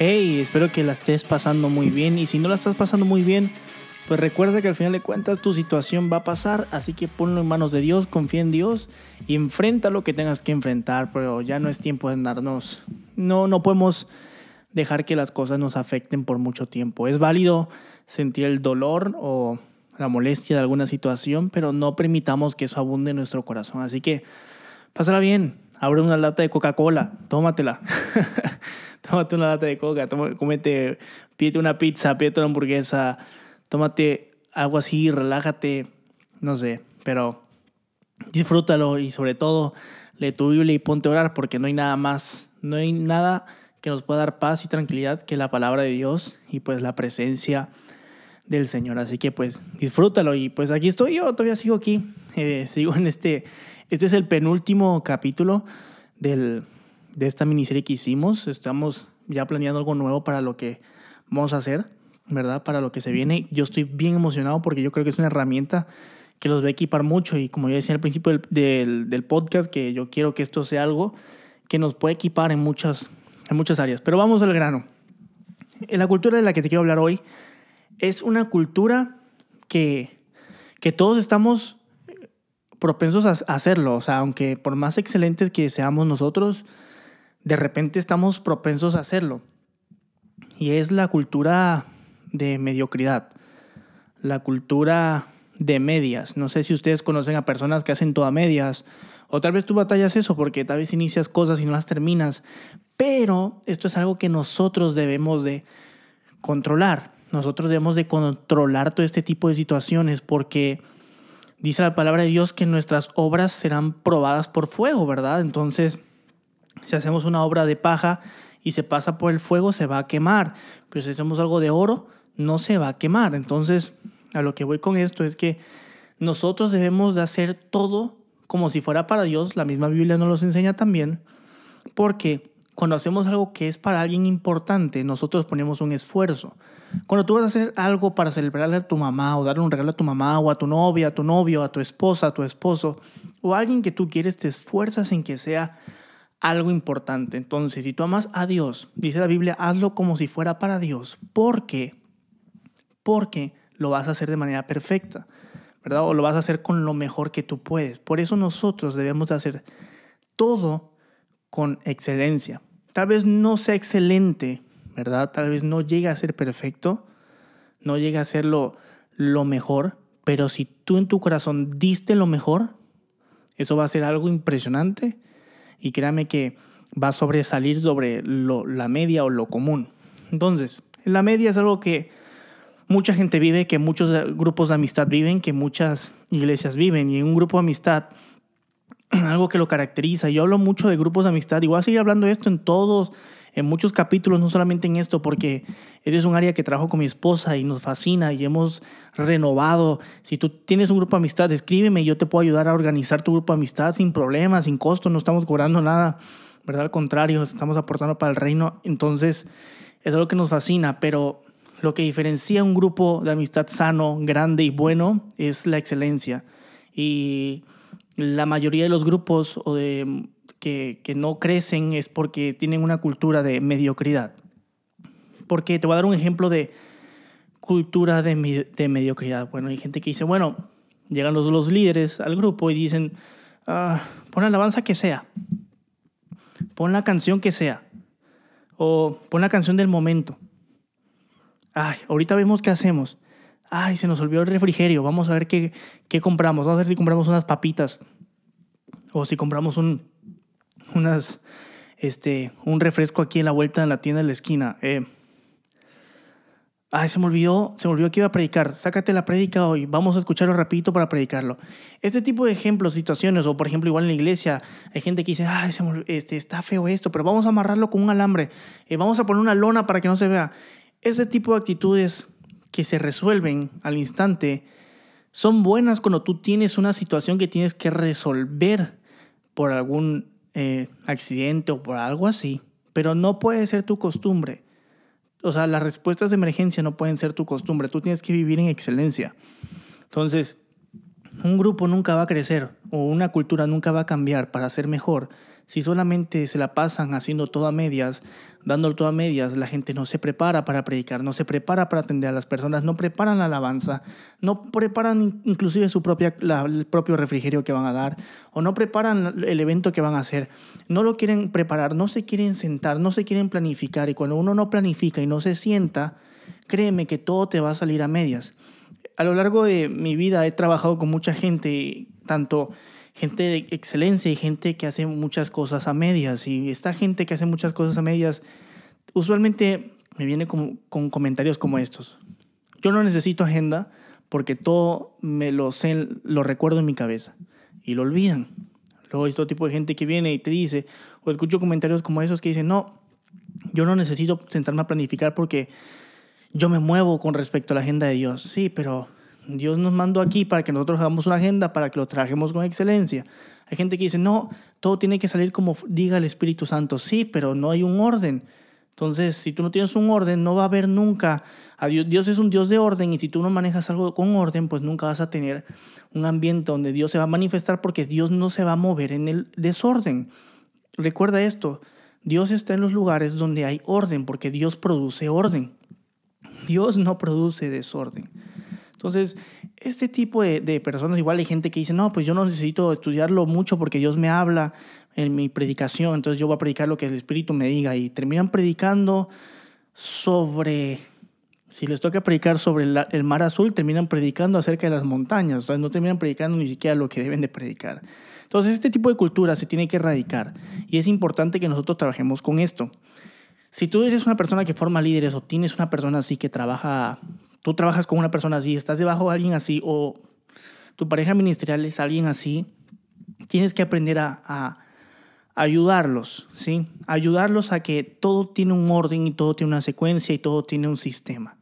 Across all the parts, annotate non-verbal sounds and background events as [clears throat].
Hey, espero que la estés pasando muy bien y si no la estás pasando muy bien, pues recuerda que al final de cuentas tu situación va a pasar, así que ponlo en manos de Dios, confía en Dios y enfrenta lo que tengas que enfrentar, pero ya no es tiempo de andarnos. No, no podemos dejar que las cosas nos afecten por mucho tiempo. Es válido sentir el dolor o la molestia de alguna situación, pero no permitamos que eso abunde en nuestro corazón. Así que pásala bien, abre una lata de Coca-Cola, tómatela. [laughs] tómate una lata de coca, comete, pídete una pizza, pídete una hamburguesa, tómate algo así, relájate, no sé, pero disfrútalo y sobre todo lee tu Biblia y ponte a orar porque no hay nada más, no hay nada que nos pueda dar paz y tranquilidad que la palabra de Dios y pues la presencia del Señor. Así que pues disfrútalo y pues aquí estoy yo, todavía sigo aquí, eh, sigo en este, este es el penúltimo capítulo del, de esta miniserie que hicimos. Estamos ya planeando algo nuevo para lo que vamos a hacer, ¿verdad? Para lo que se viene. Yo estoy bien emocionado porque yo creo que es una herramienta que los va a equipar mucho y como ya decía al principio del, del, podcast, que yo quiero que esto sea algo que nos pueda equipar en muchas, en muchas áreas. Pero vamos al grano. La cultura de la que te quiero hablar hoy es una cultura que, que todos estamos propensos a hacerlo. O sea, aunque por más excelentes que seamos nosotros, de repente estamos propensos a hacerlo. Y es la cultura de mediocridad, la cultura de medias. No sé si ustedes conocen a personas que hacen todas medias, o tal vez tú batallas eso porque tal vez inicias cosas y no las terminas, pero esto es algo que nosotros debemos de controlar. Nosotros debemos de controlar todo este tipo de situaciones porque dice la palabra de Dios que nuestras obras serán probadas por fuego, ¿verdad? Entonces, si hacemos una obra de paja y se pasa por el fuego, se va a quemar. Pero si hacemos algo de oro, no se va a quemar. Entonces, a lo que voy con esto es que nosotros debemos de hacer todo como si fuera para Dios. La misma Biblia nos lo enseña también. Porque cuando hacemos algo que es para alguien importante, nosotros ponemos un esfuerzo. Cuando tú vas a hacer algo para celebrarle a tu mamá o darle un regalo a tu mamá o a tu novia, a tu novio, a tu esposa, a tu esposo o a alguien que tú quieres, te esfuerzas en que sea algo importante. Entonces, si tú amas a Dios, dice la Biblia, hazlo como si fuera para Dios. ¿Por qué? Porque lo vas a hacer de manera perfecta, ¿verdad? O lo vas a hacer con lo mejor que tú puedes. Por eso nosotros debemos hacer todo con excelencia. Tal vez no sea excelente, ¿verdad? Tal vez no llegue a ser perfecto, no llegue a ser lo, lo mejor, pero si tú en tu corazón diste lo mejor, eso va a ser algo impresionante y créame que va a sobresalir sobre la media o lo común. Entonces, la media es algo que mucha gente vive, que muchos grupos de amistad viven, que muchas iglesias viven. Y en un grupo de amistad, [clears throat] algo que lo caracteriza, yo hablo mucho de grupos de amistad y voy a seguir hablando de esto en todos, en muchos capítulos, no solamente en esto, porque ese es un área que trabajo con mi esposa y nos fascina y hemos renovado. Si tú tienes un grupo de amistad, escríbeme yo te puedo ayudar a organizar tu grupo de amistad sin problemas, sin costo, no estamos cobrando nada, ¿verdad? Al contrario, estamos aportando para el reino. Entonces, es algo que nos fascina, pero lo que diferencia un grupo de amistad sano, grande y bueno es la excelencia. Y la mayoría de los grupos o de que, que, no crecen es porque tienen una cultura de mediocridad. Porque te voy a dar un ejemplo de cultura de, de mediocridad. Bueno, hay gente que dice, bueno, llegan los, los líderes al grupo y dicen, ah, pon la alabanza que sea, pon la canción que sea, o pon la canción del momento. Ay, ahorita vemos qué hacemos. Ay, se nos olvidó el refrigerio. Vamos a ver qué, qué compramos. Vamos a ver si compramos unas papitas. O si compramos un, unas, este, un refresco aquí en la vuelta en la tienda de la esquina. Eh, ay, se me olvidó, se me olvidó que iba a predicar. Sácate la prédica hoy, vamos a escucharlo rapidito para predicarlo. Este tipo de ejemplos, situaciones, o por ejemplo, igual en la iglesia, hay gente que dice, ay, este, está feo esto, pero vamos a amarrarlo con un alambre, eh, vamos a poner una lona para que no se vea. Ese tipo de actitudes que se resuelven al instante son buenas cuando tú tienes una situación que tienes que resolver por algún eh, accidente o por algo así, pero no puede ser tu costumbre. O sea, las respuestas de emergencia no pueden ser tu costumbre, tú tienes que vivir en excelencia. Entonces, Un grupo nunca va a crecer o una cultura nunca va a cambiar para ser mejor si solamente se la pasan haciendo todo a medias, dándolo todo a medias, la gente no se prepara para predicar, no se prepara para atender a las personas, no preparan la alabanza, no preparan inclusive su propia, el propio refrigerio que van a dar, o no preparan el evento que van a hacer, no lo quieren preparar, no se quieren sentar, no se quieren planificar, y cuando uno no planifica y no se sienta, créeme que todo te va a salir a medias. A lo largo de mi vida he trabajado con mucha gente, tanto gente de excelencia y gente que hace muchas cosas a medias. Y esta gente que hace muchas cosas a medias, usualmente me viene con, comentarios como estos. Yo no necesito agenda porque todo me lo sé, lo recuerdo en mi cabeza. Y lo olvidan. Luego hay todo tipo de gente que viene y te dice, o escucho comentarios como esos que dicen, no, yo no necesito sentarme a planificar porque yo me muevo con respecto a la agenda de Dios. Sí, pero Dios nos mandó aquí para que nosotros hagamos una agenda, para que lo trajemos con excelencia. Hay gente que dice, no, todo tiene que salir como diga el Espíritu Santo. Sí, pero no hay un orden. Entonces, si tú no tienes un orden, no va a haber nunca. A Dios, Dios es un Dios de orden y si tú no manejas algo con orden, pues nunca vas a tener un ambiente donde Dios se va a manifestar porque Dios no se va a mover en el desorden. Recuerda esto, Dios está en los lugares donde hay orden porque Dios produce orden. Dios no produce desorden. Entonces, este tipo de, personas, igual hay gente que dice, no, pues yo no necesito estudiarlo mucho porque Dios me habla en mi predicación, entonces yo voy a predicar lo que el Espíritu me diga y terminan predicando sobre, si les toca predicar sobre el, mar azul, terminan predicando acerca de las montañas, o sea, no terminan predicando ni siquiera lo que deben de predicar. Entonces, este tipo de cultura se tiene que erradicar y es importante que nosotros trabajemos con esto. Si tú eres una persona que forma líderes o tienes una persona así que trabaja tú trabajas con una persona así, estás debajo de alguien así o tu pareja ministerial es alguien así, tienes que aprender a, ayudarlos, ¿sí? Ayudarlos a que todo tiene un orden y todo tiene una secuencia y todo tiene un sistema.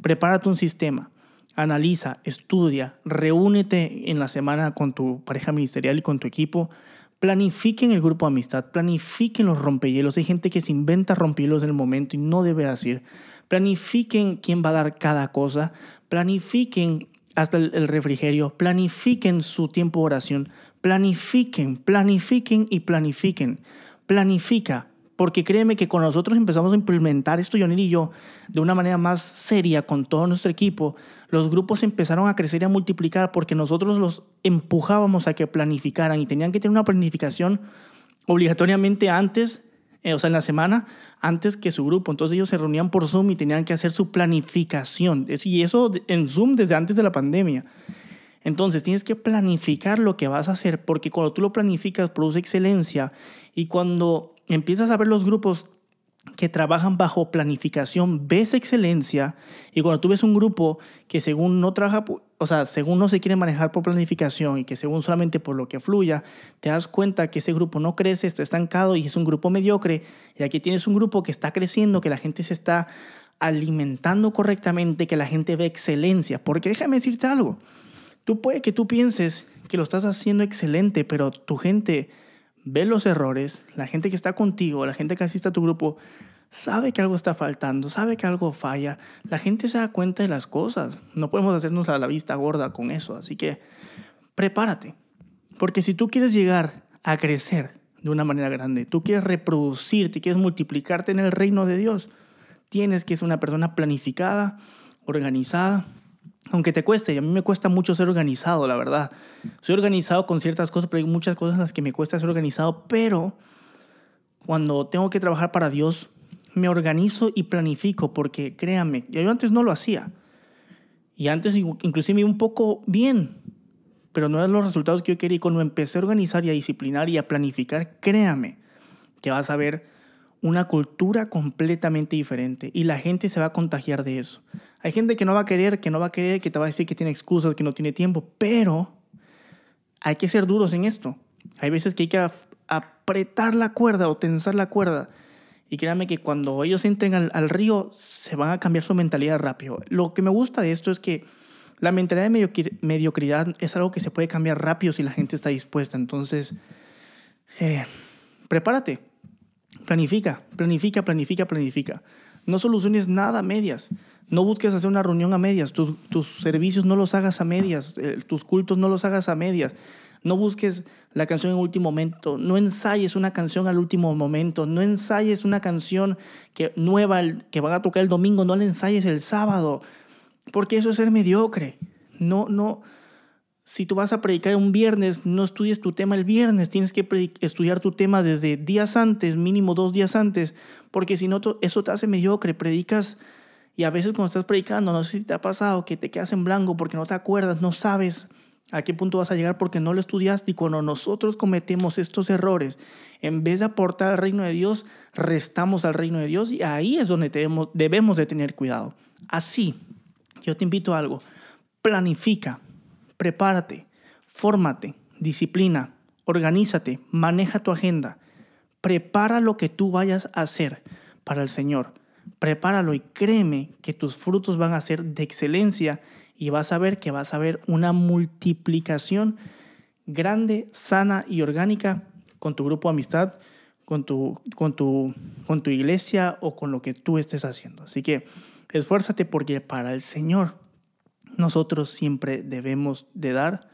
Prepárate un sistema, analiza, estudia, reúnete en la semana con tu pareja ministerial y con tu equipo, planifiquen el grupo de amistad, planifiquen los rompehielos. Hay gente que se inventa rompehielos en el momento y no debe hacer. Planifiquen quién va a dar cada cosa, planifiquen hasta el, refrigerio, planifiquen su tiempo de oración, planifiquen, planifiquen y planifiquen. Planifica, porque créeme que cuando nosotros empezamos a implementar esto, Jonir y yo, de una manera más seria con todo nuestro equipo, los grupos empezaron a crecer y a multiplicar porque nosotros los empujábamos a que planificaran y tenían que tener una planificación obligatoriamente antes eh, o sea, en la semana antes que su grupo. Entonces ellos se reunían por Zoom y tenían que hacer su planificación. Y eso en Zoom desde antes de la pandemia. Entonces tienes que planificar lo que vas a hacer porque cuando tú lo planificas produce excelencia y cuando empiezas a ver los grupos que trabajan bajo planificación, ves excelencia y cuando tú ves un grupo que según no trabaja, o sea, según no se quiere manejar por planificación y que según solamente por lo que fluya, te das cuenta que ese grupo no crece, está estancado y es un grupo mediocre y aquí tienes un grupo que está creciendo, que la gente se está alimentando correctamente, que la gente ve excelencia, porque déjame decirte algo, tú puede que tú pienses que lo estás haciendo excelente, pero tu gente ve los errores, la gente que está contigo, la gente que asiste a tu grupo, sabe que algo está faltando, sabe que algo falla, la gente se da cuenta de las cosas. No podemos hacernos a la vista gorda con eso, así que prepárate, porque si tú quieres llegar a crecer de una manera grande, tú quieres reproducirte, quieres multiplicarte en el reino de Dios, tienes que ser una persona planificada, organizada, aunque te cueste, y a mí me cuesta mucho ser organizado, la verdad. Soy organizado con ciertas cosas, pero hay muchas cosas en las que me cuesta ser organizado, pero cuando tengo que trabajar para Dios, me organizo y planifico, porque créanme, yo antes no lo hacía. Y antes inclusive un poco bien, pero no eran los resultados que yo quería. Y cuando empecé a organizar y a disciplinar y a planificar, créame que vas a ver una cultura completamente diferente y la gente se va a contagiar de eso. Hay gente que no va a querer, que no va a querer, que te va a decir que tiene excusas, que no tiene tiempo, pero hay que ser duros en esto. Hay veces que hay que apretar la cuerda o tensar la cuerda. Y créanme que cuando ellos entren al, río, se van a cambiar su mentalidad rápido. Lo que me gusta de esto es que la mentalidad de mediocridad es algo que se puede cambiar rápido si la gente está dispuesta. Entonces, eh, prepárate Planifica, planifica, planifica, planifica. No soluciones nada a medias. No busques hacer una reunión a medias. Tus, tus servicios no los hagas a medias. eh, tus cultos no los hagas a medias. No busques la canción en último momento. No ensayes una canción al último momento. No ensayes una canción que, nueva que van a tocar el domingo. No la ensayes el sábado. Porque eso es ser mediocre. No, no. Si tú vas a predicar un viernes, no estudies tu tema el viernes. Tienes que estudiar tu tema desde días antes, mínimo dos días antes. Porque si no, eso te hace mediocre. Predicas y a veces cuando estás predicando, no sé si te ha pasado que te quedas en blanco porque no te acuerdas, no sabes a qué punto vas a llegar porque no lo estudiaste. Y cuando nosotros cometemos estos errores, en vez de aportar al reino de Dios, restamos al reino de Dios y ahí es donde debemos, debemos de tener cuidado. Así, yo te invito a algo. Planifica, prepárate, fórmate, disciplina, organízate, maneja tu agenda. Prepara lo que tú vayas a hacer para el Señor. Prepáralo y créeme que tus frutos van a ser de excelencia y vas a ver que vas a ver una multiplicación grande, sana y orgánica con tu grupo de amistad, con tu, con tu, con tu iglesia o con lo que tú estés haciendo. Así que esfuérzate porque para el Señor nosotros siempre debemos de dar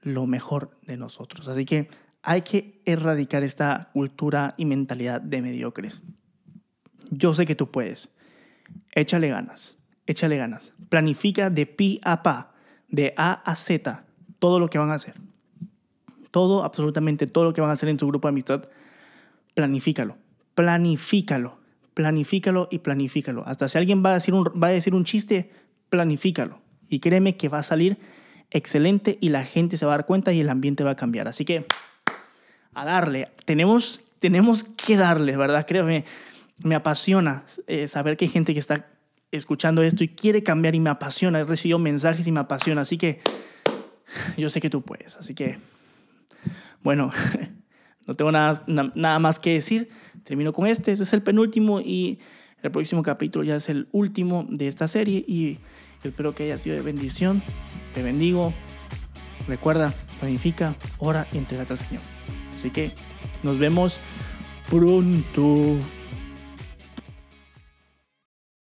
lo mejor de nosotros. Así que hay que erradicar esta cultura y mentalidad de mediocres. Yo sé que tú puedes. Échale ganas, échale ganas. Planifica de pi a pa, de A a Z, todo lo que van a hacer. Todo, absolutamente todo lo que van a hacer en su grupo de amistad, planifícalo, planifícalo, planifícalo y planifícalo. Hasta si alguien va a decir un, va a decir un chiste, planifícalo. Y créeme que va a salir excelente y la gente se va a dar cuenta y el ambiente va a cambiar. Así que a darle. Tenemos, tenemos que darle, ¿verdad? Créeme, me apasiona eh, saber que hay gente que está escuchando esto y quiere cambiar y me apasiona. He recibido mensajes y me apasiona. Así que yo sé que tú puedes. Así que, bueno, [laughs] no tengo nada, na- nada más que decir. Termino con este. Este es el penúltimo y el próximo capítulo ya es el último de esta serie y espero que haya sido de bendición. Te bendigo. Recuerda, planifica, ora y entregate al Señor. Así que nos vemos pronto.